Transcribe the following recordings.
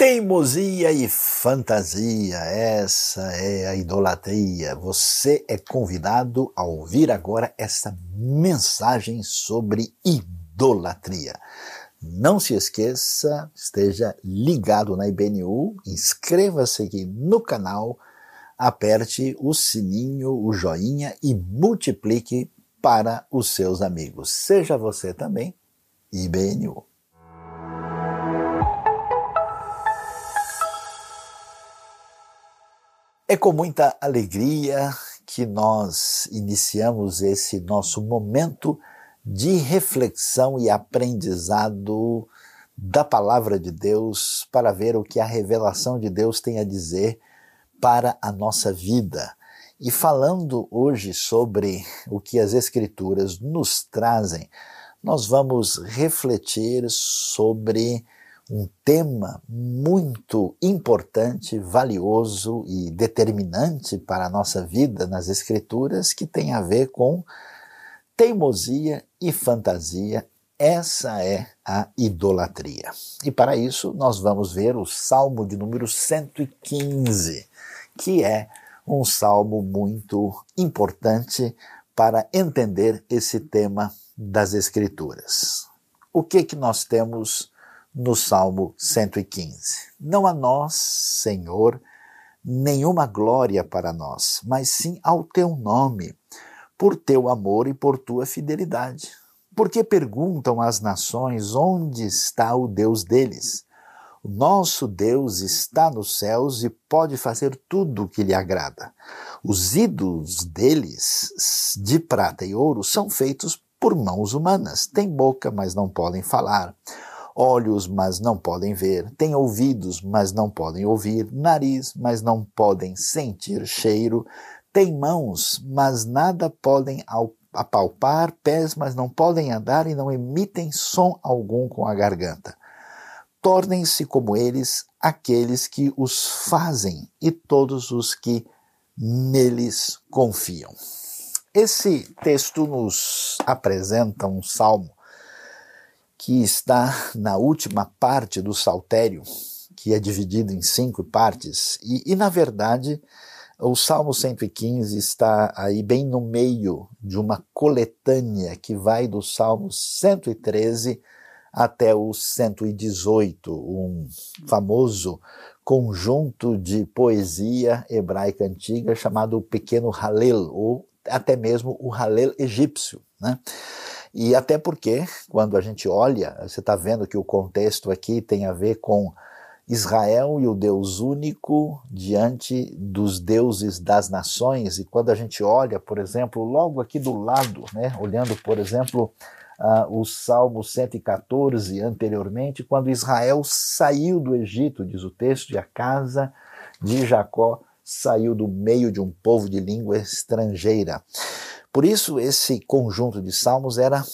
Teimosia e fantasia, essa é a idolatria. Você é convidado a ouvir agora essa mensagem sobre idolatria. Não se esqueça, esteja ligado na IBNU, inscreva-se aqui no canal, aperte o sininho, o joinha e multiplique para os seus amigos. Seja você também IBNU. É com muita alegria que nós iniciamos esse nosso momento de reflexão e aprendizado da palavra de Deus para ver o que a revelação de Deus tem a dizer para a nossa vida. E falando hoje sobre o que as Escrituras nos trazem, nós vamos refletir sobre um tema muito importante, valioso e determinante para a nossa vida nas Escrituras, que tem a ver com teimosia e fantasia. Essa é a idolatria. E para isso, nós vamos ver o Salmo de número 115, que é um salmo muito importante para entender esse tema das Escrituras. O que que nós temos no Salmo 115. Não a nós, Senhor, nenhuma glória para nós, mas sim ao teu nome, por teu amor e por tua fidelidade. Porque perguntam as nações onde está o Deus deles. O nosso Deus está nos céus e pode fazer tudo o que lhe agrada. Os ídolos deles, de prata e ouro, são feitos por mãos humanas. Têm boca, mas não podem falar olhos, mas não podem ver, têm ouvidos, mas não podem ouvir, nariz, mas não podem sentir cheiro, têm mãos, mas nada podem apalpar, pés, mas não podem andar e não emitem som algum com a garganta. Tornem-se como eles aqueles que os fazem e todos os que neles confiam. Esse texto nos apresenta um salmo que está na última parte do Saltério, que é dividido em cinco partes, e, e, na verdade o Salmo 115 está aí bem no meio de uma coletânea que vai do Salmo 113 até o 118, um famoso conjunto de poesia hebraica antiga chamado Pequeno Halel, ou até mesmo o Halel egípcio. Né? E até porque, quando a gente olha, você está vendo que o contexto aqui tem a ver com Israel e o Deus único diante dos deuses das nações. E quando a gente olha, por exemplo, logo aqui do lado, né, olhando, por exemplo, uh, o Salmo 114 anteriormente, quando Israel saiu do Egito, diz o texto, e a casa de Jacó saiu do meio de um povo de língua estrangeira. Por isso, esse conjunto de salmos era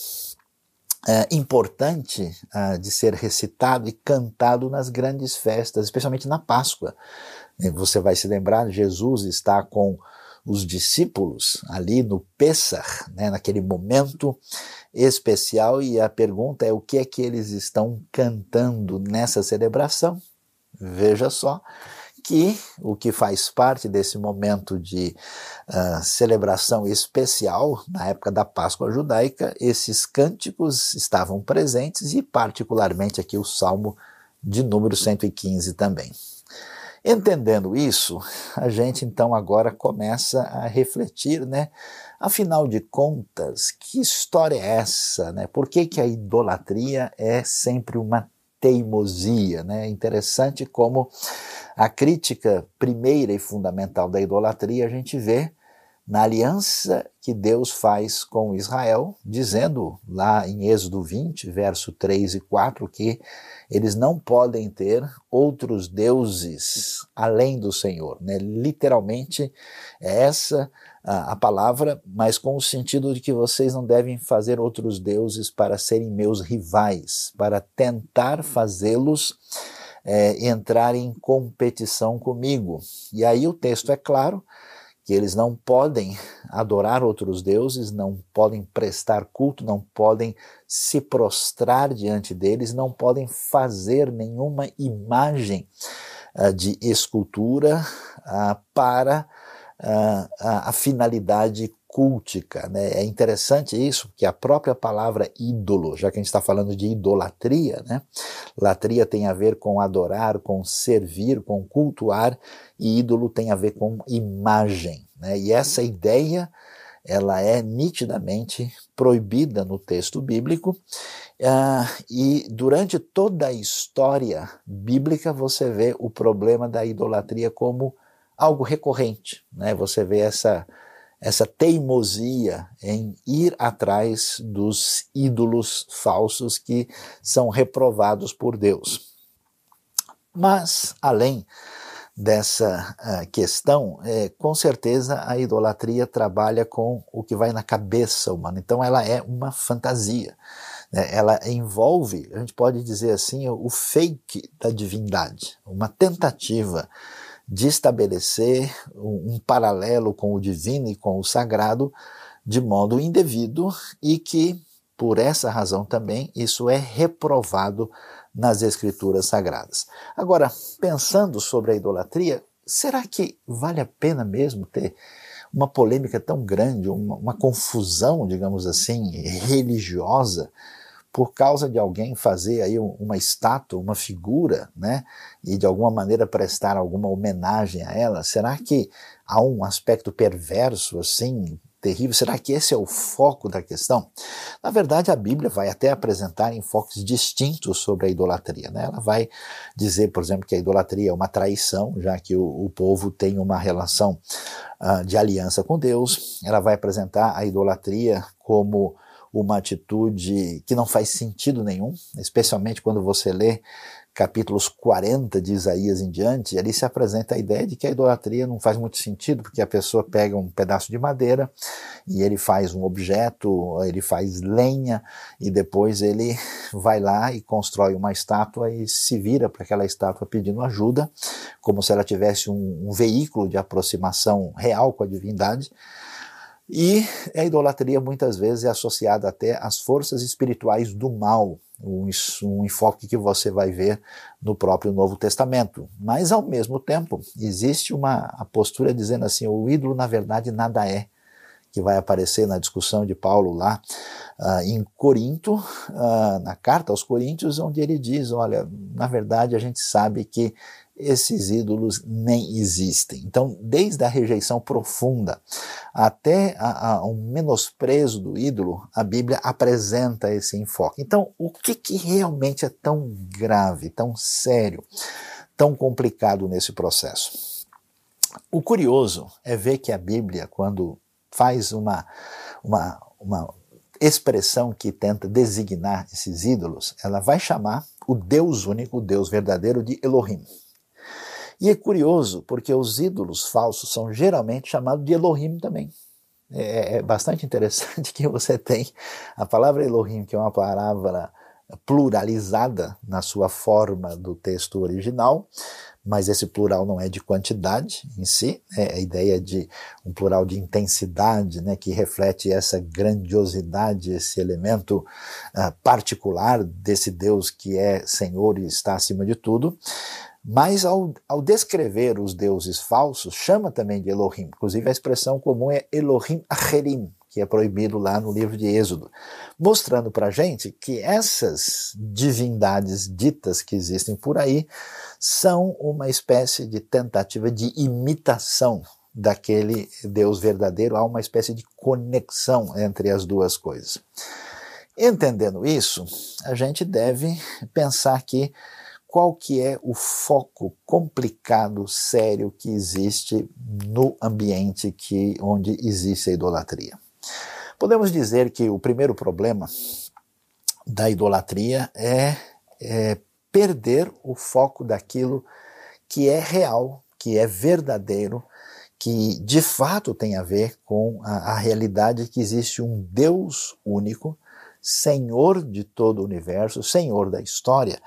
é, importante é, de ser recitado e cantado nas grandes festas, especialmente na Páscoa. Você vai se lembrar, Jesus está com os discípulos ali no Pessah, né, naquele momento especial, e a pergunta é o que é que eles estão cantando nessa celebração. Veja só, que o que faz parte desse momento de uh, celebração especial, na época da Páscoa judaica, esses cânticos estavam presentes e, particularmente, aqui o Salmo de número 115 também. Entendendo isso, a gente então agora começa a refletir, né? Afinal de contas, que história é essa, né? Por que, que a idolatria é sempre uma teimosia, né? Interessante como a crítica primeira e fundamental da idolatria a gente vê na aliança que Deus faz com Israel, dizendo lá em Êxodo 20, verso 3 e 4, que eles não podem ter outros deuses além do Senhor. Né? Literalmente, é essa a, palavra, mas com o sentido de que vocês não devem fazer outros deuses para serem meus rivais, para tentar fazê-los é, entrar em competição comigo. E aí o texto é claro que eles não podem adorar outros deuses, não podem prestar culto, não podem se prostrar diante deles, não podem fazer nenhuma imagem uh, de escultura uh, para a, a finalidade cultica. Né? É interessante isso, porque a própria palavra ídolo, já que a gente está falando de idolatria, né? latria tem a ver com adorar, com servir, com cultuar, e ídolo tem a ver com imagem. Né? E essa ideia ela é nitidamente proibida no texto bíblico, uh, e durante toda a história bíblica você vê o problema da idolatria como algo recorrente. Né? Você vê essa essa teimosia em ir atrás dos ídolos falsos que são reprovados por Deus. Mas, além dessa uh, questão, é, com certeza a idolatria trabalha com o que vai na cabeça humana, então ela é uma fantasia. Né? Ela envolve, a gente pode dizer assim, o fake da divindade, uma tentativa de estabelecer um, paralelo com o divino e com o sagrado de modo indevido e que, por essa razão também, isso é reprovado nas escrituras sagradas. Agora, pensando sobre a idolatria, será que vale a pena mesmo ter uma polêmica tão grande, uma, uma confusão, digamos assim, religiosa por causa de alguém fazer aí uma estátua, uma figura, né, e de alguma maneira prestar alguma homenagem a ela, será que há um aspecto perverso assim, terrível? Será que esse é o foco da questão? Na verdade, a Bíblia vai até apresentar enfoques distintos sobre a idolatria. Né? Ela vai dizer, por exemplo, que a idolatria é uma traição, já que o, o povo tem uma relação uh, de aliança com Deus. Ela vai apresentar a idolatria como uma atitude que não faz sentido nenhum, especialmente quando você lê capítulos 40 de Isaías em diante, ali se apresenta a ideia de que a idolatria não faz muito sentido, porque a pessoa pega um pedaço de madeira e ele faz um objeto, ele faz lenha e depois ele vai lá e constrói uma estátua e se vira para aquela estátua pedindo ajuda, como se ela tivesse um, um veículo de aproximação real com a divindade. E a idolatria muitas vezes é associada até às forças espirituais do mal, um, enfoque que você vai ver no próprio Novo Testamento. Mas, ao mesmo tempo, existe uma postura dizendo assim: o ídolo, na verdade, nada é, que vai aparecer na discussão de Paulo lá uh, em Corinto, uh, na carta aos Coríntios, onde ele diz: olha, na verdade, a gente sabe que esses ídolos nem existem. Então, desde a rejeição profunda até a, a, um menosprezo do ídolo, a Bíblia apresenta esse enfoque. Então, o que, que realmente é tão grave, tão sério, tão complicado nesse processo? O curioso é ver que a Bíblia, quando faz uma, uma, uma expressão que tenta designar esses ídolos, ela vai chamar o Deus único, o Deus verdadeiro de Elohim. E é curioso, porque os ídolos falsos são geralmente chamados de Elohim também. É, é bastante interessante que você tem a palavra Elohim, que é uma palavra pluralizada na sua forma do texto original, mas esse plural não é de quantidade em si, é a ideia de um plural de intensidade, né, que reflete essa grandiosidade, esse elemento uh, particular desse Deus que é Senhor e está acima de tudo. Mas ao, ao, descrever os deuses falsos, chama também de Elohim. Inclusive a expressão comum é Elohim Acherim, que é proibido lá no livro de Êxodo, mostrando para a gente que essas divindades ditas que existem por aí são uma espécie de tentativa de imitação daquele Deus verdadeiro, há uma espécie de conexão entre as duas coisas. Entendendo isso, a gente deve pensar que qual que é o foco complicado, sério que existe no ambiente que, onde existe a idolatria. Podemos dizer que o primeiro problema da idolatria é, é perder o foco daquilo que é real, que é verdadeiro, que de fato tem a ver com a, a realidade que existe um Deus único, Senhor de todo o universo, Senhor da história,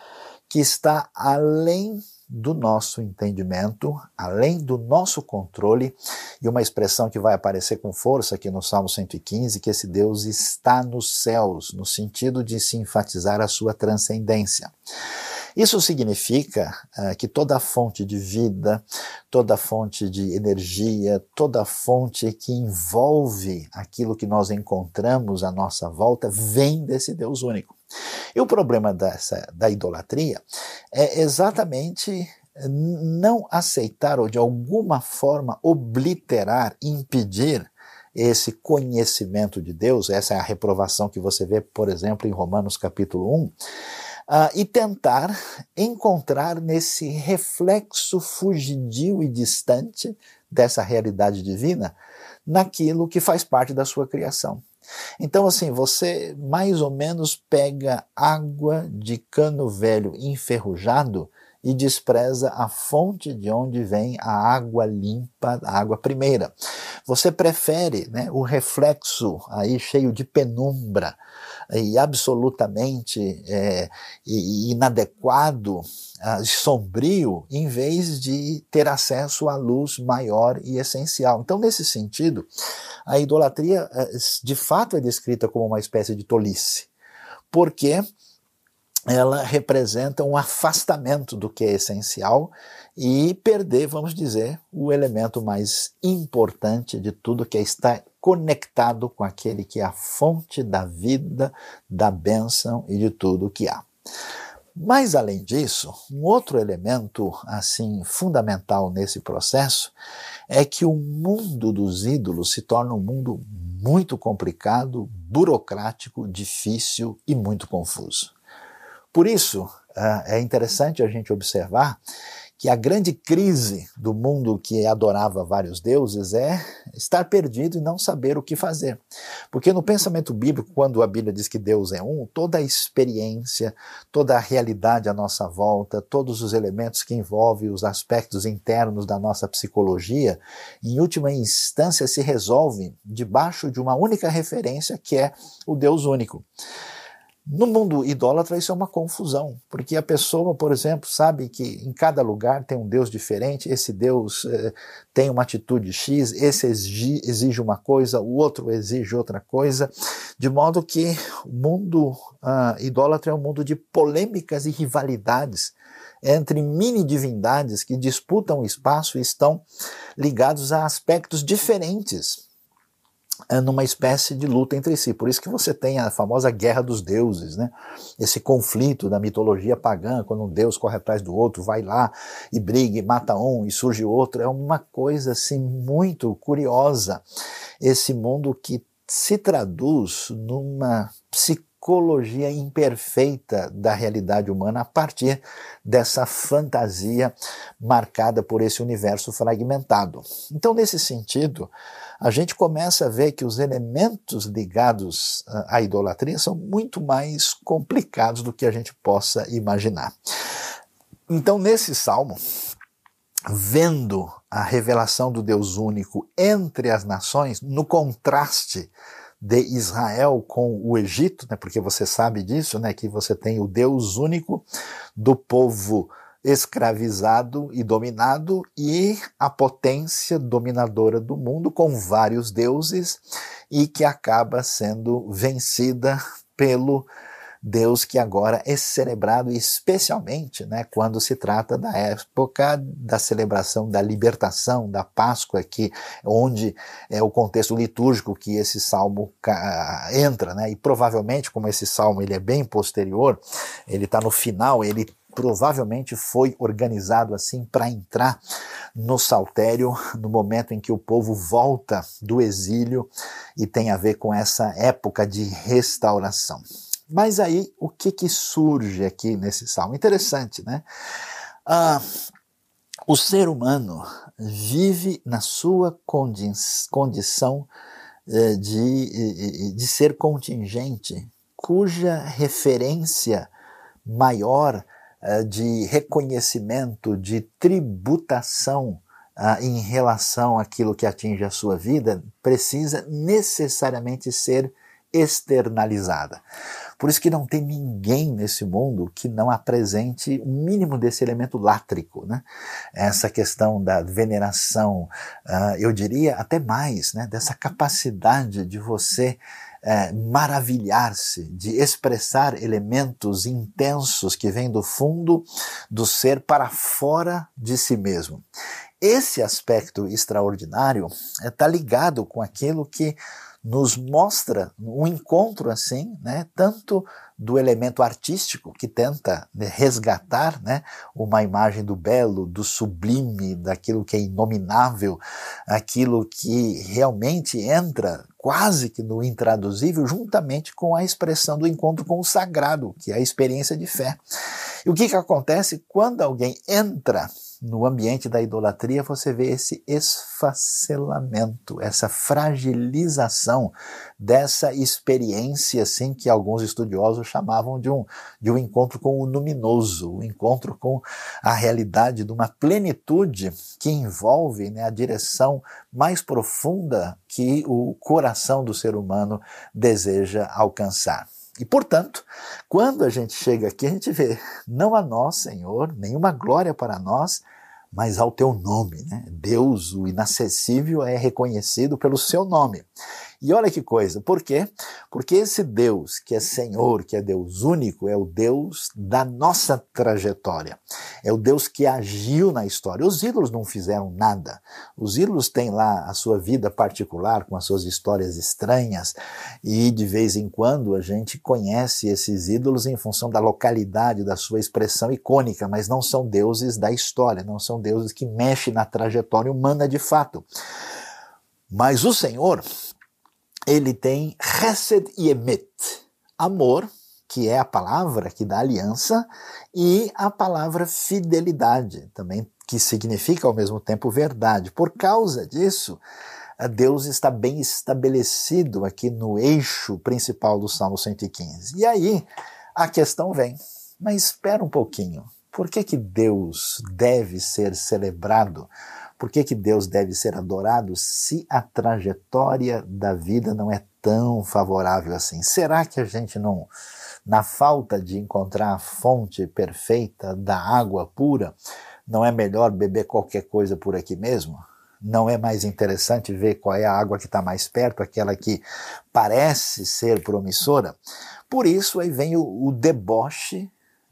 que está além do nosso entendimento, além do nosso controle, e uma expressão que vai aparecer com força aqui no Salmo 115, que esse Deus está nos céus, no sentido de se enfatizar a sua transcendência. Isso significa uh, que toda fonte de vida, toda fonte de energia, toda fonte que envolve aquilo que nós encontramos à nossa volta vem desse Deus único. E o problema dessa, da idolatria é exatamente não aceitar ou de alguma forma obliterar, impedir esse conhecimento de Deus, essa é a reprovação que você vê, por exemplo, em Romanos capítulo 1, uh, e tentar encontrar nesse reflexo fugidio e distante dessa realidade divina naquilo que faz parte da sua criação. Então, assim, você mais ou menos pega água de cano velho enferrujado e despreza a fonte de onde vem a água limpa, a água primeira. Você prefere né, o reflexo aí cheio de penumbra e absolutamente é, inadequado, uh, sombrio, em vez de ter acesso à luz maior e essencial. Então, nesse sentido, a idolatria uh, de fato é descrita como uma espécie de tolice, porque ela representa um afastamento do que é essencial e perder, vamos dizer, o elemento mais importante de tudo que é estar conectado com aquele que é a fonte da vida, da bênção e de tudo que há. Mas além disso, um outro elemento assim fundamental nesse processo é que o mundo dos ídolos se torna um mundo muito complicado, burocrático, difícil e muito confuso. Por isso, é, é interessante a gente observar que a grande crise do mundo que adorava vários deuses é estar perdido e não saber o que fazer. Porque no pensamento bíblico, quando a Bíblia diz que Deus é um, toda a experiência, toda a realidade à nossa volta, todos os elementos que envolvem os aspectos internos da nossa psicologia, em última instância se resolvem debaixo de uma única referência que é o Deus único. No mundo idólatra, isso é uma confusão, porque a pessoa, por exemplo, sabe que em cada lugar tem um Deus diferente, esse Deus eh, tem uma atitude X, esse exige, uma coisa, o outro exige outra coisa, de modo que o mundo ah, idólatra é um mundo de polêmicas e rivalidades entre mini-divindades que disputam espaço e estão ligados a aspectos diferentes numa espécie de luta entre si. Por isso que você tem a famosa guerra dos deuses, né? Esse conflito da mitologia pagã, quando um deus corre atrás do outro, vai lá e briga e mata um e surge outro, é uma coisa assim muito curiosa. Esse mundo que se traduz numa psicologia imperfeita da realidade humana a partir dessa fantasia marcada por esse universo fragmentado. Então, nesse sentido, a gente começa a ver que os elementos ligados à idolatria são muito mais complicados do que a gente possa imaginar. Então, nesse salmo, vendo a revelação do Deus único entre as nações, no contraste de Israel com o Egito, né, porque você sabe disso, né, que você tem o Deus único do povo escravizado e dominado, e a potência dominadora do mundo com vários deuses e que acaba sendo vencida pelo Deus que agora é celebrado especialmente né, quando se trata da época da celebração da libertação, da Páscoa, que, onde é o contexto litúrgico que esse salmo entra. Né, e provavelmente, como esse salmo ele é bem posterior, ele está no final, ele provavelmente foi organizado assim para entrar no saltério no momento em que o povo volta do exílio e tem a ver com essa época de restauração. Mas aí o que que surge aqui nesse salmo? Interessante, né? Ah, o ser humano vive na sua condi condição eh, de, de ser contingente, cuja referência maior eh, de reconhecimento, de tributação uh, em relação àquilo que atinge a sua vida, precisa necessariamente ser externalizada. Por isso que não tem ninguém nesse mundo que não apresente o mínimo desse elemento látrico, né? Essa questão da veneração, uh, eu diria até mais, né? Dessa capacidade de você é, maravilhar-se, de expressar elementos intensos que vêm do fundo do ser para fora de si mesmo. Esse aspecto extraordinário está é, ligado com aquilo que nos mostra um encontro assim, né, tanto do elemento artístico que tenta né, resgatar, né, uma imagem do belo, do sublime, daquilo que é inominável, aquilo que realmente entra quase que no intraduzível, juntamente com a expressão do encontro com o sagrado, que é a experiência de fé. E o que, que acontece quando alguém entra no ambiente da idolatria você vê esse esfacelamento, essa fragilização dessa experiência assim que alguns estudiosos chamavam de um, de um encontro com o luminoso, um encontro com a realidade de uma plenitude que envolve né, a direção mais profunda que o coração do ser humano deseja alcançar. E, portanto, quando a gente chega aqui, a gente vê, não a nós, Senhor, nenhuma glória para nós, mas ao teu nome. Né? Deus, o inacessível, é reconhecido pelo seu nome. E olha que coisa, por quê? Porque esse Deus, que é Senhor, que é Deus único, é o Deus da nossa trajetória. É o Deus que agiu na história. Os ídolos não fizeram nada. Os ídolos têm lá a sua vida particular, com as suas histórias estranhas, e de vez em quando a gente conhece esses ídolos em função da localidade, da sua expressão icônica, mas não são deuses da história, não são deuses que mexem na trajetória humana de fato. Mas o Senhor, ele tem Hesed e Emet, amor, que é a palavra que dá aliança, e a palavra fidelidade, também que significa ao mesmo tempo verdade. Por causa disso, Deus está bem estabelecido aqui no eixo principal do Salmo 115. E aí a questão vem, mas espera um pouquinho. Por que, que Deus deve ser celebrado por que, que Deus deve ser adorado se a trajetória da vida não é tão favorável assim? Será que a gente não, na falta de encontrar a fonte perfeita da água pura, não é melhor beber qualquer coisa por aqui mesmo? Não é mais interessante ver qual é a água que está mais perto, aquela que parece ser promissora? Por isso aí vem o, o deboche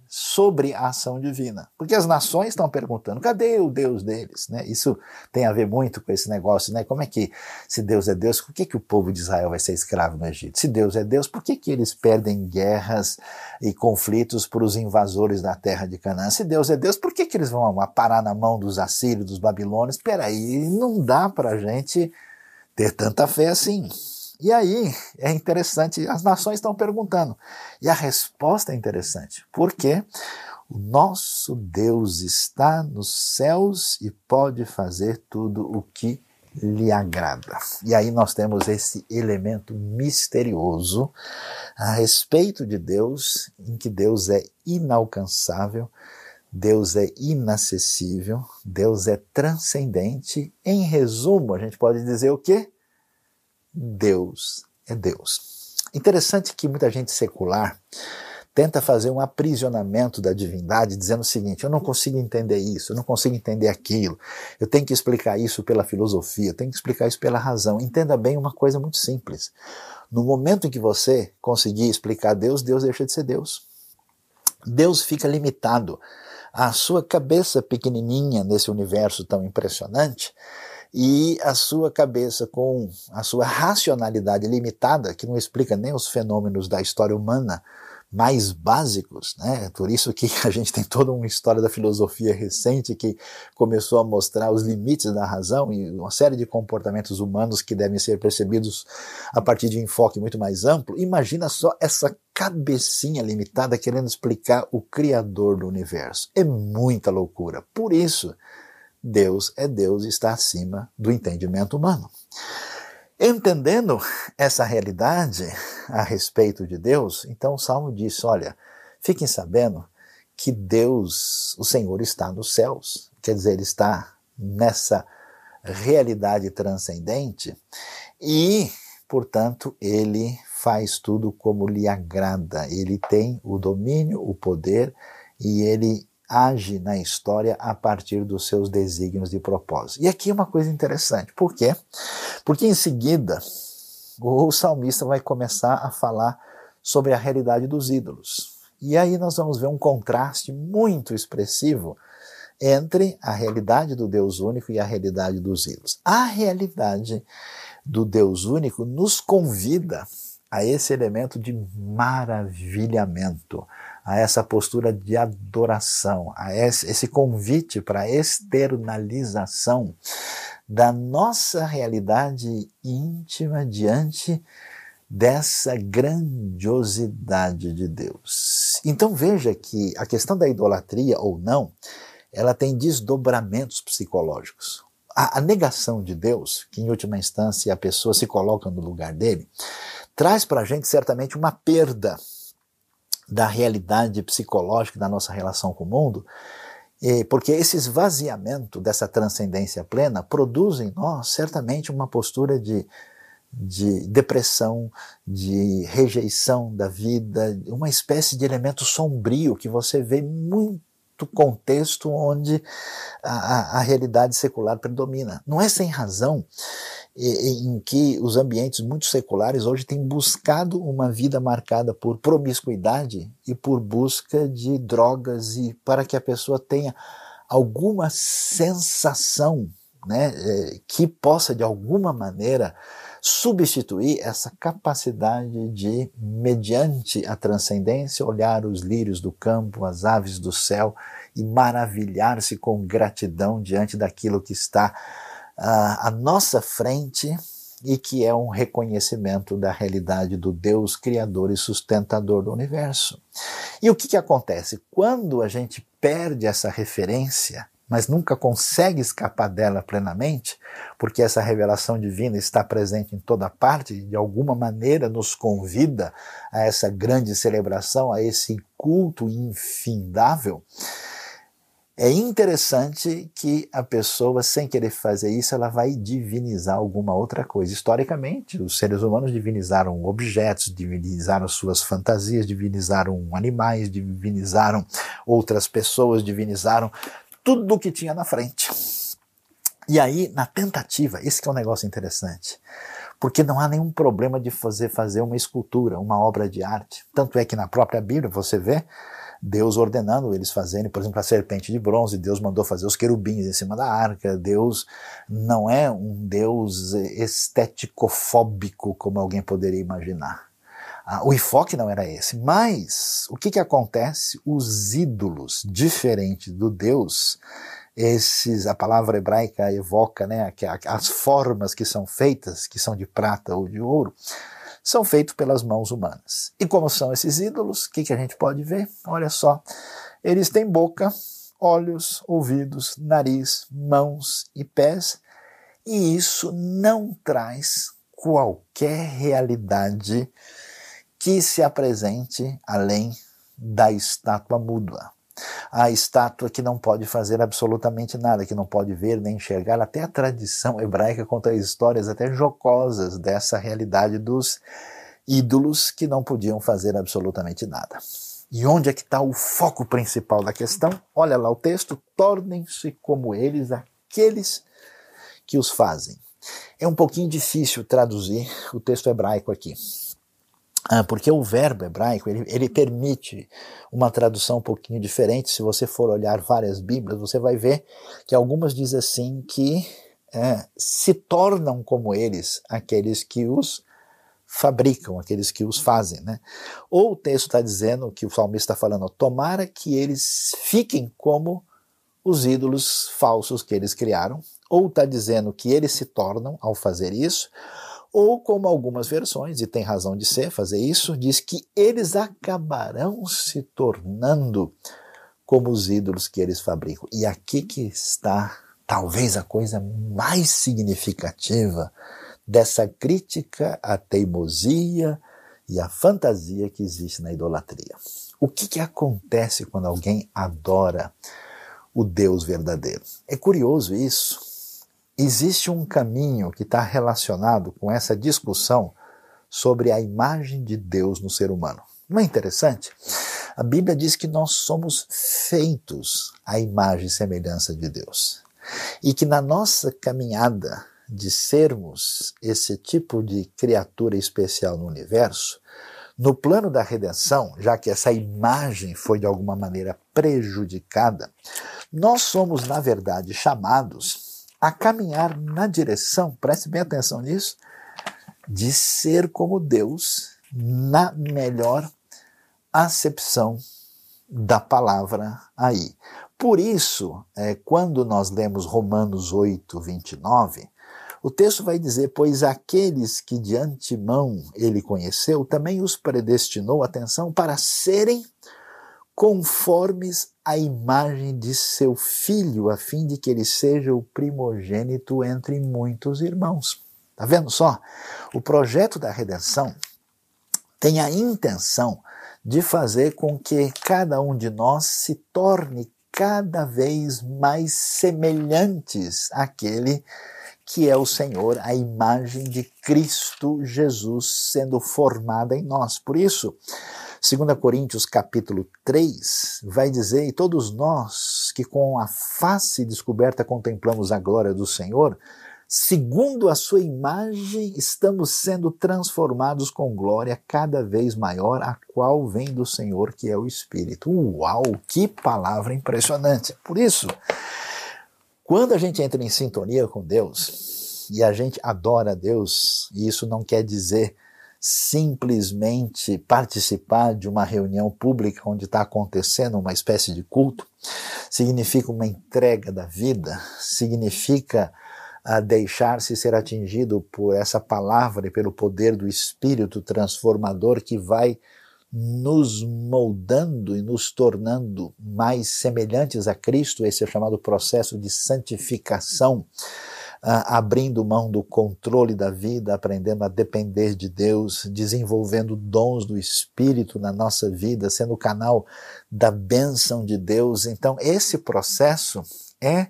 sobre a ação divina. Porque as nações estão perguntando: cadê o Deus deles? Né? Isso tem a ver muito com esse negócio, né? Como é que, se Deus é Deus, por que, que o povo de Israel vai ser escravo no Egito? Se Deus é Deus, por que, que eles perdem guerras e conflitos para os invasores da terra de Canaã? Se Deus é Deus, por que, que eles vão parar na mão dos assírios, dos babilônios? Peraí, não dá para a gente ter tanta fé assim. E aí é interessante, as nações estão perguntando. E a resposta é interessante, porque o nosso Deus está nos céus e pode fazer tudo o que lhe agrada. E aí nós temos esse elemento misterioso a respeito de Deus, em que Deus é inalcançável, Deus é inacessível, Deus é transcendente. Em resumo, a gente pode dizer o quê? Deus é Deus. Interessante que muita gente secular tenta fazer um aprisionamento da divindade, dizendo o seguinte: eu não consigo entender isso, eu não consigo entender aquilo, eu tenho que explicar isso pela filosofia, eu tenho que explicar isso pela razão. Entenda bem uma coisa muito simples. No momento em que você conseguir explicar Deus, Deus deixa de ser Deus. Deus fica limitado à sua cabeça pequenininha nesse universo tão impressionante e a sua cabeça, com a sua racionalidade limitada, que não explica nem os fenômenos da história humana mais básicos, né? Por isso que a gente tem toda uma história da filosofia recente que começou a mostrar os limites da razão e uma série de comportamentos humanos que devem ser percebidos a partir de um enfoque muito mais amplo. Imagina só essa cabecinha limitada querendo explicar o criador do universo. É muita loucura. Por isso, Deus é Deus e está acima do entendimento humano. Entendendo essa realidade a respeito de Deus, então o Salmo diz: olha, fiquem sabendo que Deus, o Senhor, está nos céus. Quer dizer, Ele está nessa realidade transcendente e, portanto, Ele faz tudo como lhe agrada. Ele tem o domínio, o poder e ele age na história a partir dos seus desígnios de propósito. E aqui é uma coisa interessante. Por quê? Porque em seguida o salmista vai começar a falar sobre a realidade dos ídolos. E aí nós vamos ver um contraste muito expressivo entre a realidade do Deus único e a realidade dos ídolos. A realidade do Deus único nos convida a esse elemento de maravilhamento, a essa postura de adoração, a esse, convite para externalização da nossa realidade íntima diante dessa grandiosidade de Deus. Então veja que a questão da idolatria ou não, ela tem desdobramentos psicológicos. A, a negação de Deus, que em última instância a pessoa se coloca no lugar dele, traz para a gente certamente uma perda da realidade psicológica da nossa relação com o mundo, porque esse esvaziamento dessa transcendência plena produz em nós certamente uma postura de, de depressão, de rejeição da vida, uma espécie de elemento sombrio que você vê muito contexto onde a, a, a realidade secular predomina. Não é sem razão em que os ambientes muito seculares hoje têm buscado uma vida marcada por promiscuidade e por busca de drogas e para que a pessoa tenha alguma sensação né, é, que possa de alguma maneira substituir essa capacidade de, mediante a transcendência, olhar os lírios do campo, as aves do céu e maravilhar-se com gratidão diante daquilo que está à nossa frente e que é um reconhecimento da realidade do Deus Criador e sustentador do universo. E o que, que acontece? Quando a gente perde essa referência, mas nunca consegue escapar dela plenamente, porque essa revelação divina está presente em toda parte de alguma maneira nos convida a essa grande celebração, a esse culto infindável. É interessante que a pessoa, sem querer fazer isso, ela vai divinizar alguma outra coisa. Historicamente, os seres humanos divinizaram objetos, divinizaram suas fantasias, divinizaram animais, divinizaram outras pessoas, divinizaram tudo o que tinha na frente. E aí, na tentativa, esse é um negócio interessante, porque não há nenhum problema de fazer, fazer uma escultura, uma obra de arte. Tanto é que na própria Bíblia você vê Deus ordenando eles fazerem, por exemplo, a serpente de bronze, Deus mandou fazer os querubins em cima da arca, Deus não é um Deus esteticofóbico como alguém poderia imaginar. Ah, o enfoque não era esse, mas o que, que acontece? Os ídolos, diferente do Deus, esses, a palavra hebraica evoca né, as formas que são feitas, que são de prata ou de ouro, são feitos pelas mãos humanas. E como são esses ídolos, o que, que a gente pode ver? Olha só, eles têm boca, olhos, ouvidos, nariz, mãos e pés, e isso não traz qualquer realidade que se apresente além da estátua muda a estátua que não pode fazer absolutamente nada, que não pode ver nem enxergar. Até a tradição hebraica conta histórias até jocosas dessa realidade dos ídolos que não podiam fazer absolutamente nada. E onde é que está o foco principal da questão? Olha lá o texto: tornem-se como eles aqueles que os fazem. É um pouquinho difícil traduzir o texto hebraico aqui. Ah, porque o verbo hebraico ele, ele, permite uma tradução um pouquinho diferente. Se você for olhar várias Bíblias, você vai ver que algumas dizem assim que é, se tornam como eles aqueles que os fabricam, aqueles que os fazem. Né? Ou o texto está dizendo que o salmista está falando, tomara que eles fiquem como os ídolos falsos que eles criaram, ou está dizendo que eles se tornam ao fazer isso, ou como algumas versões, e tem razão de ser, fazer isso, diz que eles acabarão se tornando como os ídolos que eles fabricam. E aqui que está talvez a coisa mais significativa dessa crítica à teimosia e à fantasia que existe na idolatria. O que, que acontece quando alguém adora o Deus verdadeiro? É curioso isso, existe um caminho que está relacionado com essa discussão sobre a imagem de Deus no ser humano. Não é interessante? A Bíblia diz que nós somos feitos à imagem e semelhança de Deus. E que na nossa caminhada de sermos esse tipo de criatura especial no universo, no plano da redenção, já que essa imagem foi de alguma maneira prejudicada, nós somos, na verdade, chamados a caminhar na direção, preste bem atenção nisso, de ser como Deus na melhor acepção da palavra aí. Por isso, é, quando nós lemos Romanos 8, 29, o texto vai dizer: Pois aqueles que de antemão ele conheceu, também os predestinou, atenção, para serem conformes à imagem de seu filho, a fim de que ele seja o primogênito entre muitos irmãos. Tá vendo só? O projeto da redenção tem a intenção de fazer com que cada um de nós se torne cada vez mais semelhantes àquele que é o Senhor, a imagem de Cristo Jesus sendo formada em nós. Por isso, 2 Coríntios capítulo 3 vai dizer, e todos nós que com a face descoberta contemplamos a glória do Senhor, segundo a sua imagem, estamos sendo transformados com glória cada vez maior, a qual vem do Senhor, que é o Espírito. Uau, que palavra impressionante! Por isso, quando a gente entra em sintonia com Deus e a gente adora Deus, e isso não quer dizer simplesmente participar de uma reunião pública onde está acontecendo uma espécie de culto, significa uma entrega da vida, significa a deixar-se ser atingido por essa palavra e pelo poder do Espírito transformador que vai nos moldando e nos tornando mais semelhantes a Cristo, esse é chamado processo de santificação, abrindo mão do controle da vida, aprendendo a depender de Deus, desenvolvendo dons do Espírito na nossa vida, sendo o canal da bênção de Deus. Então, esse processo é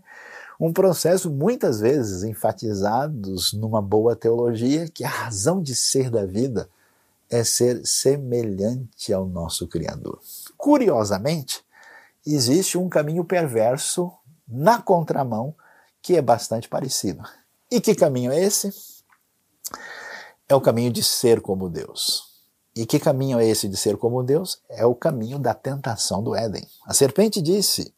um processo muitas vezes enfatizados numa boa teologia que a razão de ser da vida é ser semelhante ao nosso Criador. Curiosamente, existe um caminho perverso na contramão que é bastante parecido. E que caminho é esse? É o caminho de ser como Deus. E que caminho é esse de ser como Deus? É o caminho da tentação do Éden. A serpente disse: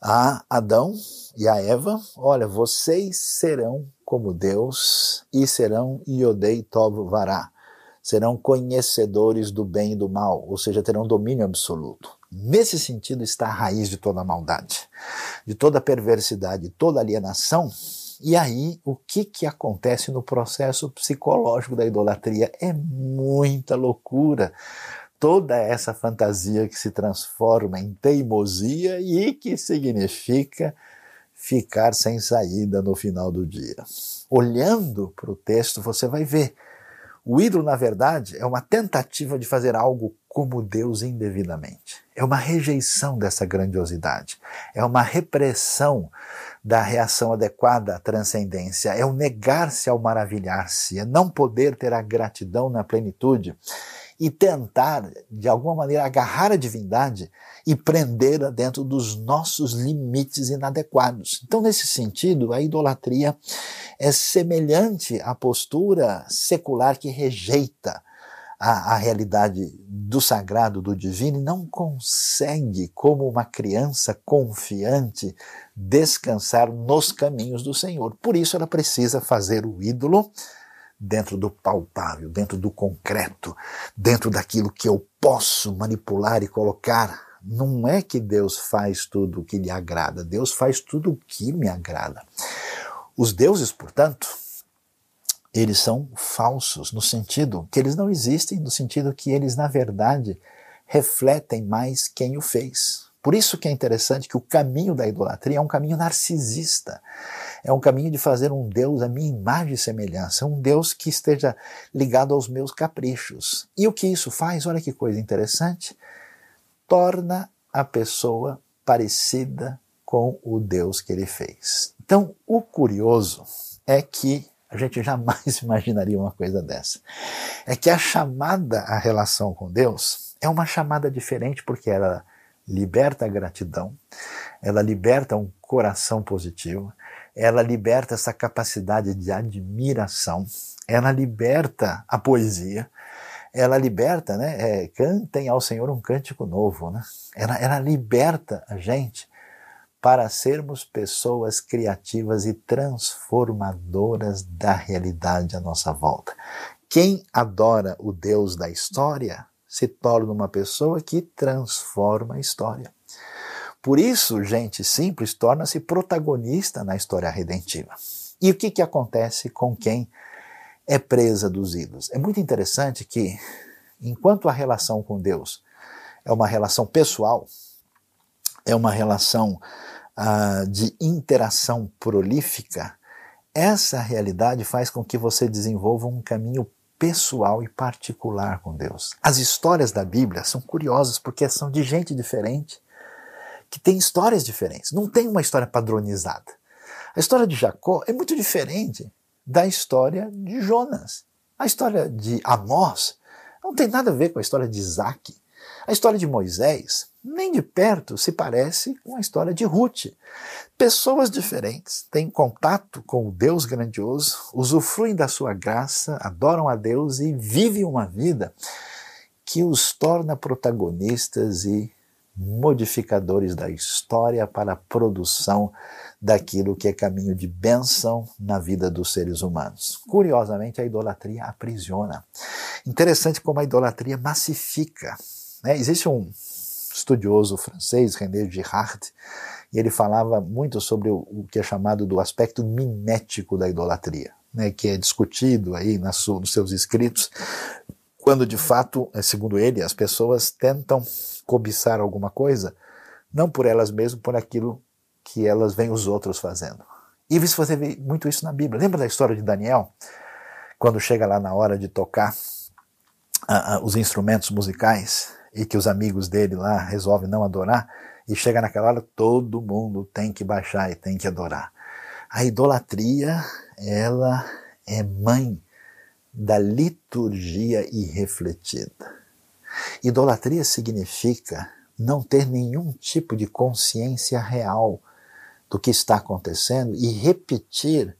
a Adão e a Eva: Olha, vocês serão como Deus e serão Iodei Tov Vará. Serão conhecedores do bem e do mal, ou seja, terão domínio absoluto. Nesse sentido está a raiz de toda a maldade, de toda a perversidade, toda a alienação. E aí, o que, que acontece no processo psicológico da idolatria? É muita loucura toda essa fantasia que se transforma em teimosia e que significa ficar sem saída no final do dia. Olhando para o texto, você vai ver. O ídolo, na verdade, é uma tentativa de fazer algo como Deus indevidamente. É uma rejeição dessa grandiosidade. É uma repressão da reação adequada à transcendência. É o negar-se ao maravilhar-se. É não poder ter a gratidão na plenitude e tentar, de alguma maneira, agarrar a divindade e prendê-la dentro dos nossos limites inadequados. Então, nesse sentido, a idolatria é semelhante à postura secular que rejeita a, a, realidade do sagrado, do divino, e não consegue, como uma criança confiante, descansar nos caminhos do Senhor. Por isso, ela precisa fazer o ídolo dentro do palpável, dentro do concreto, dentro daquilo que eu posso manipular e colocar. Não é que Deus faz tudo o que lhe agrada, Deus faz tudo o que me agrada. Os deuses, portanto, eles são falsos no sentido que eles não existem, no sentido que eles, na verdade, refletem mais quem o fez. Por isso que é interessante que o caminho da idolatria é um caminho narcisista. É um caminho de fazer um Deus à minha imagem e semelhança, um Deus que esteja ligado aos meus caprichos. E o que isso faz? Olha que coisa interessante. Torna a pessoa parecida com o Deus que ele fez. Então, o curioso é que A gente jamais imaginaria uma coisa dessa. É que a chamada à relação com Deus é uma chamada diferente porque ela liberta a gratidão, ela liberta um coração positivo, ela liberta essa capacidade de admiração, ela liberta a poesia, ela liberta, né? É, cantem ao Senhor um cântico novo, né? Ela, ela liberta a gente para sermos pessoas criativas e transformadoras da realidade à nossa volta. Quem adora o Deus da história se torna uma pessoa que transforma a história. Por isso, gente simples torna-se protagonista na história redentiva. E o que, que acontece com quem é presa dos ídolos? É muito interessante que, enquanto a relação com Deus é uma relação pessoal, é uma relação uh, de interação prolífica, essa realidade faz com que você desenvolva um caminho pessoal e particular com Deus. As histórias da Bíblia são curiosas porque são de gente diferente, que tem histórias diferentes. Não tem uma história padronizada. A história de Jacó é muito diferente da história de Jonas. A história de Amós não tem nada a ver com a história de Isaac. A história de Moisés nem de perto se parece com a história de Ruth. Pessoas diferentes têm contato com o Deus grandioso, usufruem da sua graça, adoram a Deus e vivem uma vida que os torna protagonistas e modificadores da história para a produção daquilo que é caminho de bênção na vida dos seres humanos. Curiosamente, a idolatria aprisiona. Interessante como a idolatria massifica. Né? Existe um estudioso francês, René Girard, e ele falava muito sobre o, o que é chamado do aspecto mimético da idolatria, né, que é discutido aí nas, nos seus escritos, quando de fato, eh, segundo ele, as pessoas tentam cobiçar alguma coisa, não por elas mesmas, por aquilo que elas veem os outros fazendo. E você vê muito isso na Bíblia. Lembra da história de Daniel? Quando chega lá na hora de tocar uh, uh, os instrumentos musicais, e que os amigos dele lá resolvem não adorar, e chega naquela hora, todo mundo tem que baixar e tem que adorar. A idolatria, ela é mãe da liturgia irrefletida. Idolatria significa não ter nenhum tipo de consciência real do que está acontecendo e repetir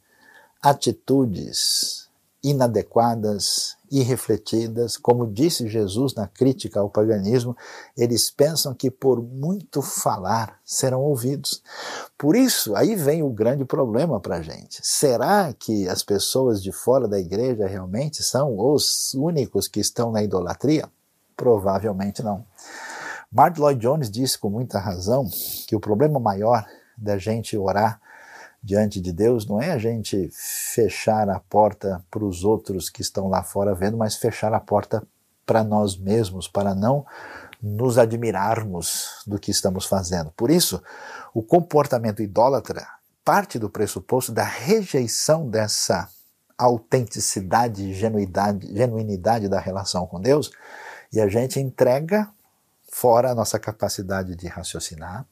atitudes inadequadas, irrefletidas. Como disse Jesus na crítica ao paganismo, eles pensam que por muito falar serão ouvidos. Por isso, aí vem o grande problema para a gente. Será que as pessoas de fora da igreja realmente são os únicos que estão na idolatria? Provavelmente não. Mark Lloyd Jones disse com muita razão que o problema maior da gente orar diante de Deus não é a gente fechar a porta para os outros que estão lá fora vendo, mas fechar a porta para nós mesmos, para não nos admirarmos do que estamos fazendo. Por isso, o comportamento idólatra parte do pressuposto da rejeição dessa autenticidade genuidade, genuinidade da relação com Deus, e a gente entrega fora a nossa capacidade de raciocinar,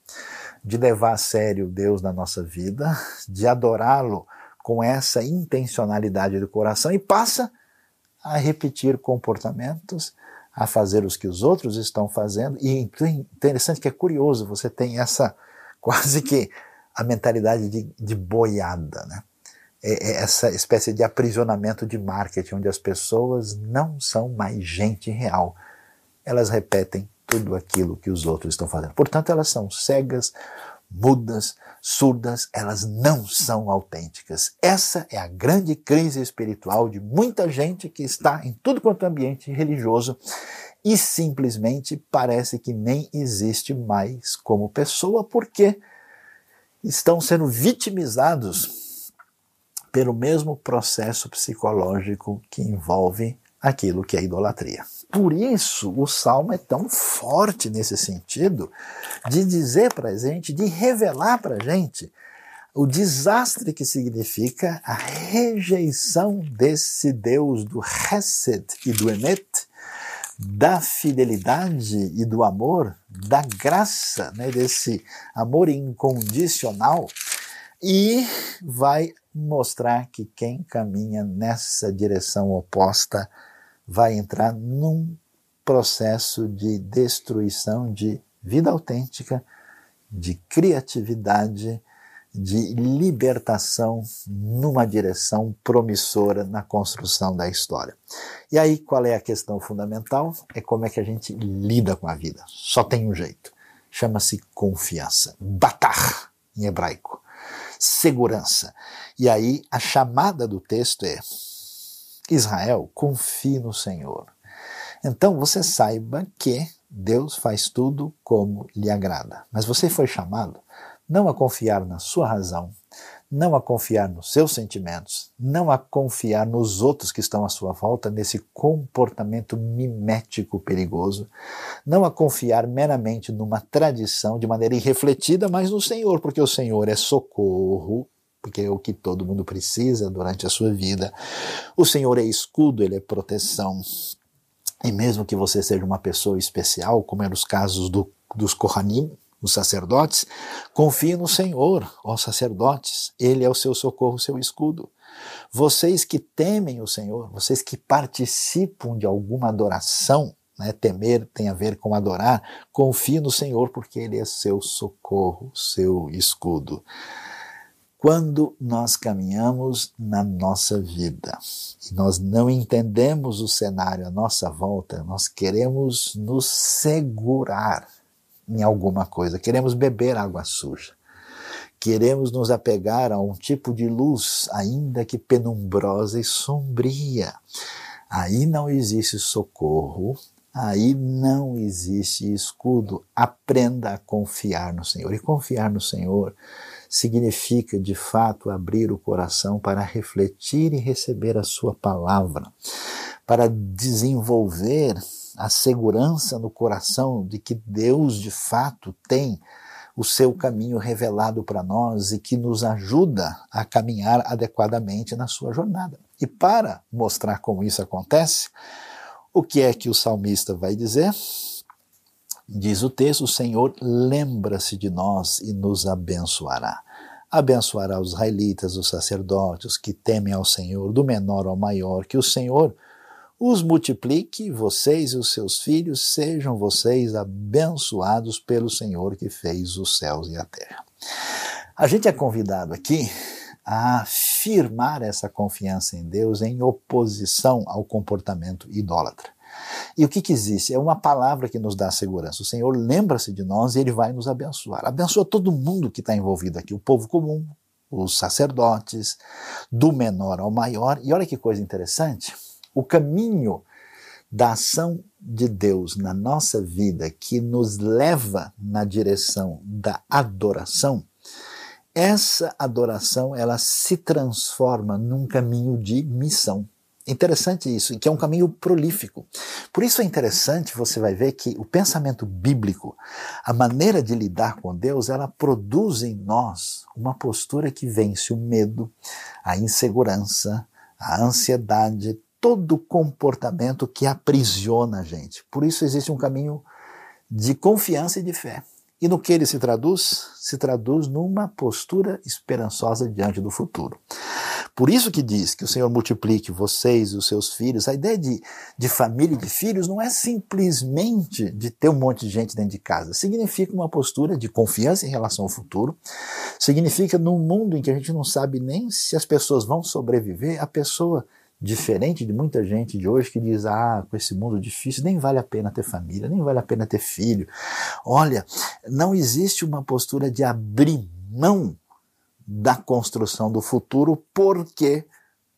de levar a sério Deus na nossa vida, de adorá-lo com essa intencionalidade do coração e passa a repetir comportamentos, a fazer os que os outros estão fazendo. E interessante que é curioso, você tem essa quase que a mentalidade de, de boiada, né? É, é essa espécie de aprisionamento de marketing, onde as pessoas não são mais gente real. Elas repetem tudo aquilo que os outros estão fazendo. Portanto, elas são cegas, mudas, surdas, elas não são autênticas. Essa é a grande crise espiritual de muita gente que está em tudo quanto é ambiente religioso e simplesmente parece que nem existe mais como pessoa porque estão sendo vitimizados pelo mesmo processo psicológico que envolve aquilo que é idolatria. Por isso, o salmo é tão forte nesse sentido de dizer para a gente, de revelar para a gente o desastre que significa a rejeição desse Deus do Hesed e do Emet, da fidelidade e do amor, da graça, né, desse amor incondicional, e vai mostrar que quem caminha nessa direção oposta vai entrar num processo de destruição de vida autêntica, de criatividade, de libertação numa direção promissora na construção da história. E aí, qual é a questão fundamental? É como é que a gente lida com a vida. Só tem um jeito. Chama-se confiança. Batar, em hebraico. Segurança. E aí, a chamada do texto é: Israel, confie no Senhor. Então, você saiba que Deus faz tudo como lhe agrada. Mas você foi chamado não a confiar na sua razão, não a confiar nos seus sentimentos, não a confiar nos outros que estão à sua volta nesse comportamento mimético perigoso, não a confiar meramente numa tradição de maneira irrefletida, mas no Senhor, porque o Senhor é socorro, porque é o que todo mundo precisa durante a sua vida. O Senhor é escudo, ele é proteção. E mesmo que você seja uma pessoa especial, como é nos casos do, dos Kohanim, os sacerdotes, confie no Senhor, ó sacerdotes, Ele é o seu socorro, o seu escudo. Vocês que temem o Senhor, vocês que participam de alguma adoração, né, temer tem a ver com adorar, confie no Senhor, porque Ele é seu socorro, seu escudo. Quando nós caminhamos na nossa vida e nós não entendemos o cenário à nossa volta, nós queremos nos segurar em alguma coisa, queremos beber água suja. Queremos nos apegar a um tipo de luz, ainda que penumbrosa e sombria. Aí não existe socorro, aí não existe escudo. Aprenda a confiar no Senhor. E confiar no Senhor significa, de fato, abrir o coração para refletir e receber a Sua palavra, para desenvolver a segurança no coração de que Deus de fato tem o seu caminho revelado para nós e que nos ajuda a caminhar adequadamente na sua jornada. E para mostrar como isso acontece, o que é que o salmista vai dizer? Diz o texto: O Senhor lembra-se de nós e nos abençoará. Abençoará os israelitas, os sacerdotes, que temem ao Senhor, do menor ao maior, que o Senhor os multiplique, vocês e os seus filhos, sejam vocês abençoados pelo Senhor que fez os céus e a terra. A gente é convidado aqui a afirmar essa confiança em Deus em oposição ao comportamento idólatra. E o que, que existe? É uma palavra que nos dá segurança. O Senhor lembra-se de nós e Ele vai nos abençoar. Abençoa todo mundo que está envolvido aqui, o povo comum, os sacerdotes, do menor ao maior. E olha que coisa interessante o caminho da ação de Deus na nossa vida que nos leva na direção da adoração, essa adoração ela se transforma num caminho de missão. Interessante isso, que é um caminho prolífico. Por isso é interessante, você vai ver que o pensamento bíblico, a maneira de lidar com Deus, ela produz em nós uma postura que vence o medo, a insegurança, a ansiedade, todo comportamento que aprisiona a gente. Por isso existe um caminho de confiança e de fé. E no que ele se traduz? Se traduz numa postura esperançosa diante do futuro. Por isso que diz que o Senhor multiplique vocês e os seus filhos. A ideia de, de família e de filhos não é simplesmente de ter um monte de gente dentro de casa. Significa uma postura de confiança em relação ao futuro. Significa num mundo em que a gente não sabe nem se as pessoas vão sobreviver, a pessoa Diferente de muita gente de hoje que diz: ah, com esse mundo difícil, nem vale a pena ter família, nem vale a pena ter filho. Olha, não existe uma postura de abrir mão da construção do futuro porque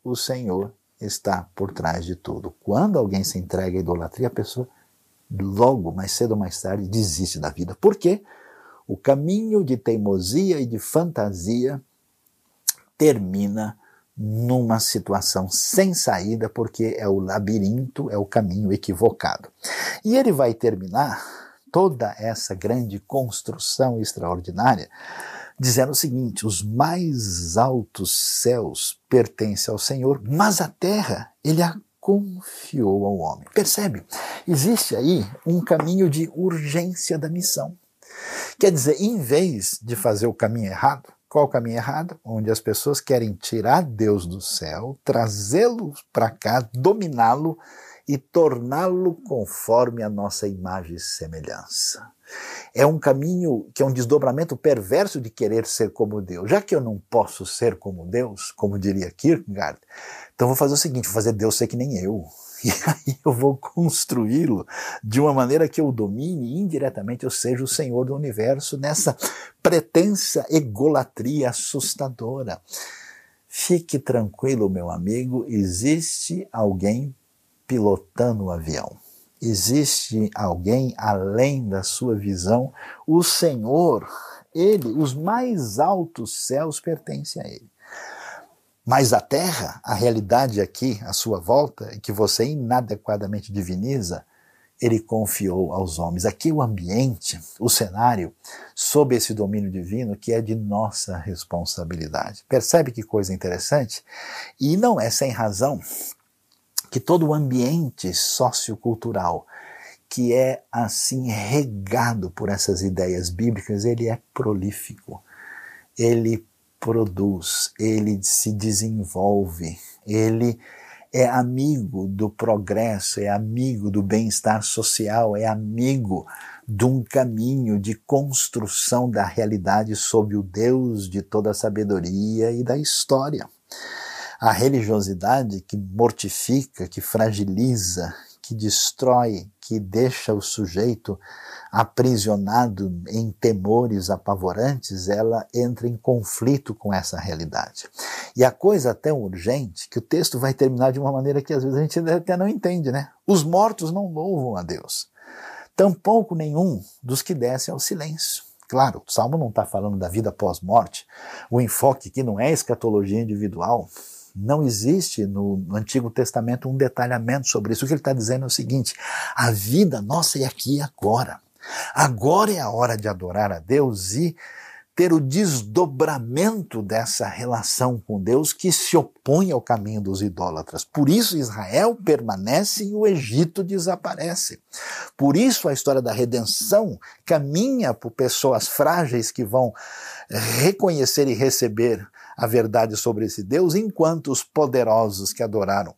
o Senhor está por trás de tudo. Quando alguém se entrega à idolatria, a pessoa logo, mais cedo ou mais tarde, desiste da vida. Por quê? O caminho de teimosia e de fantasia termina numa situação sem saída, porque é o labirinto, é o caminho equivocado. E ele vai terminar toda essa grande construção extraordinária dizendo o seguinte: os mais altos céus pertencem ao Senhor, mas a terra ele a confiou ao homem. Percebe? Existe aí um caminho de urgência da missão. Quer dizer, em vez de fazer o caminho errado, Qual o caminho errado? Onde as pessoas querem tirar Deus do céu, trazê-lo para cá, dominá-lo e torná-lo conforme a nossa imagem e semelhança. É um caminho que é um desdobramento perverso de querer ser como Deus. Já que eu não posso ser como Deus, como diria Kierkegaard, então vou fazer o seguinte: vou fazer Deus ser que nem eu. E aí eu vou construí-lo de uma maneira que eu domine e indiretamente eu seja o Senhor do universo nessa pretensa egolatria assustadora. Fique tranquilo, meu amigo, existe alguém pilotando o avião. Existe alguém além da sua visão. O Senhor, Ele, os mais altos céus pertencem a Ele. Mas a terra, a realidade aqui, à sua volta, que você inadequadamente diviniza, ele confiou aos homens. Aqui o ambiente, o cenário, sob esse domínio divino que é de nossa responsabilidade. Percebe que coisa interessante? E não é sem razão que todo o ambiente sociocultural que é assim regado por essas ideias bíblicas, ele é prolífico. Ele produz, ele se desenvolve, ele é amigo do progresso, é amigo do bem-estar social, é amigo de um caminho de construção da realidade sob o Deus de toda a sabedoria e da história. A religiosidade que mortifica, que fragiliza, que destrói, que deixa o sujeito aprisionado em temores apavorantes, ela entra em conflito com essa realidade. E a coisa é tão urgente que o texto vai terminar de uma maneira que às vezes a gente até não entende, né? Os mortos não louvam a Deus, tampouco nenhum dos que descem ao silêncio. Claro, o Salmo não está falando da vida pós-morte, o enfoque aqui não é escatologia individual, não existe no Antigo Testamento um detalhamento sobre isso. O que ele está dizendo é o seguinte: a vida nossa é aqui e agora. Agora é a hora de adorar a Deus e ter o desdobramento dessa relação com Deus que se opõe ao caminho dos idólatras. Por isso Israel permanece e o Egito desaparece. Por isso a história da redenção caminha por pessoas frágeis que vão reconhecer e receber a verdade sobre esse Deus, enquanto os poderosos que adoraram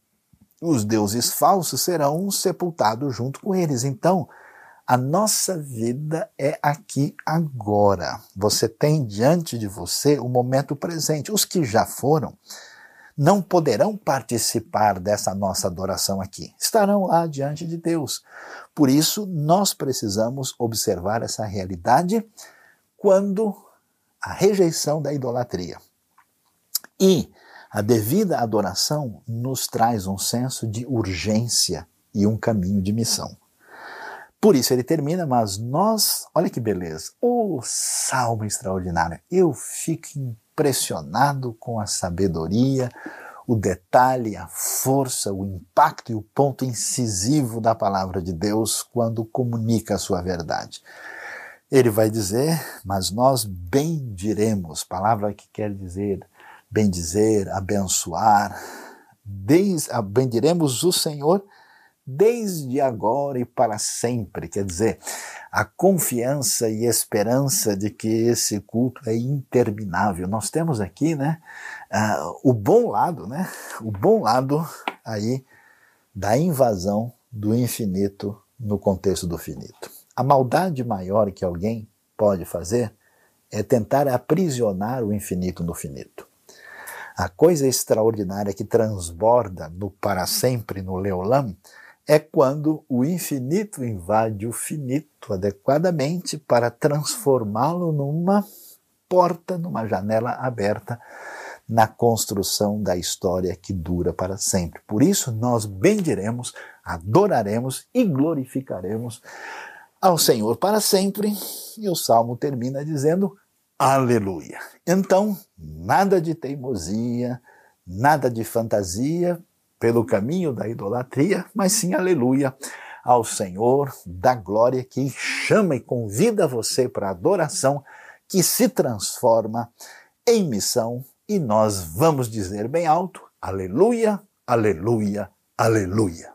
os deuses falsos serão sepultados junto com eles. Então, a nossa vida é aqui agora. Você tem diante de você o momento presente. Os que já foram não poderão participar dessa nossa adoração aqui. Estarão lá diante de Deus. Por isso, nós precisamos observar essa realidade quando a rejeição da idolatria e a devida adoração nos traz um senso de urgência e um caminho de missão. Por isso ele termina, mas nós, olha que beleza, o salmo extraordinário. Eu fico impressionado com a sabedoria, o detalhe, a força, o impacto e o ponto incisivo da palavra de Deus quando comunica a sua verdade. Ele vai dizer, mas nós bendiremos, palavra que quer dizer bendizer, abençoar, bendiremos o Senhor desde agora e para sempre. Quer dizer, a confiança e esperança de que esse culto é interminável. Nós temos aqui, né, uh, o bom lado, né, o bom lado aí da invasão do infinito no contexto do finito. A maldade maior que alguém pode fazer é tentar aprisionar o infinito no finito. A coisa extraordinária que transborda no para sempre no Leolam é quando o infinito invade o finito adequadamente para transformá-lo numa porta, numa janela aberta na construção da história que dura para sempre. Por isso, nós bendiremos, adoraremos e glorificaremos ao Senhor para sempre. E o salmo termina dizendo: Aleluia. Então, nada de teimosia, nada de fantasia, pelo caminho da idolatria, mas sim aleluia ao Senhor da glória que chama e convida você para adoração, que se transforma em missão e nós vamos dizer bem alto: aleluia, aleluia, aleluia.